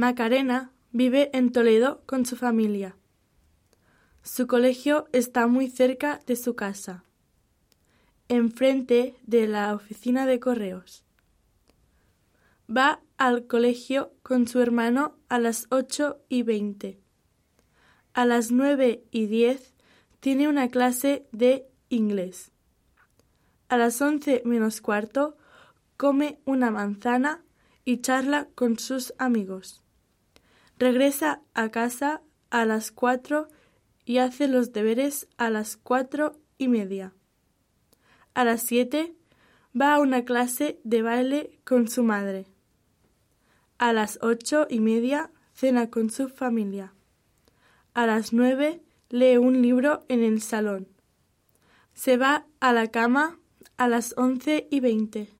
Macarena vive en Toledo con su familia. Su colegio está muy cerca de su casa, enfrente de la oficina de correos. Va al colegio con su hermano a las ocho y veinte. A las nueve y diez tiene una clase de inglés. A las once menos cuarto come una manzana y charla con sus amigos. Regresa a casa a las cuatro y hace los deberes a las cuatro y media. A las siete va a una clase de baile con su madre. A las ocho y media cena con su familia. A las nueve lee un libro en el salón. Se va a la cama a las once y veinte.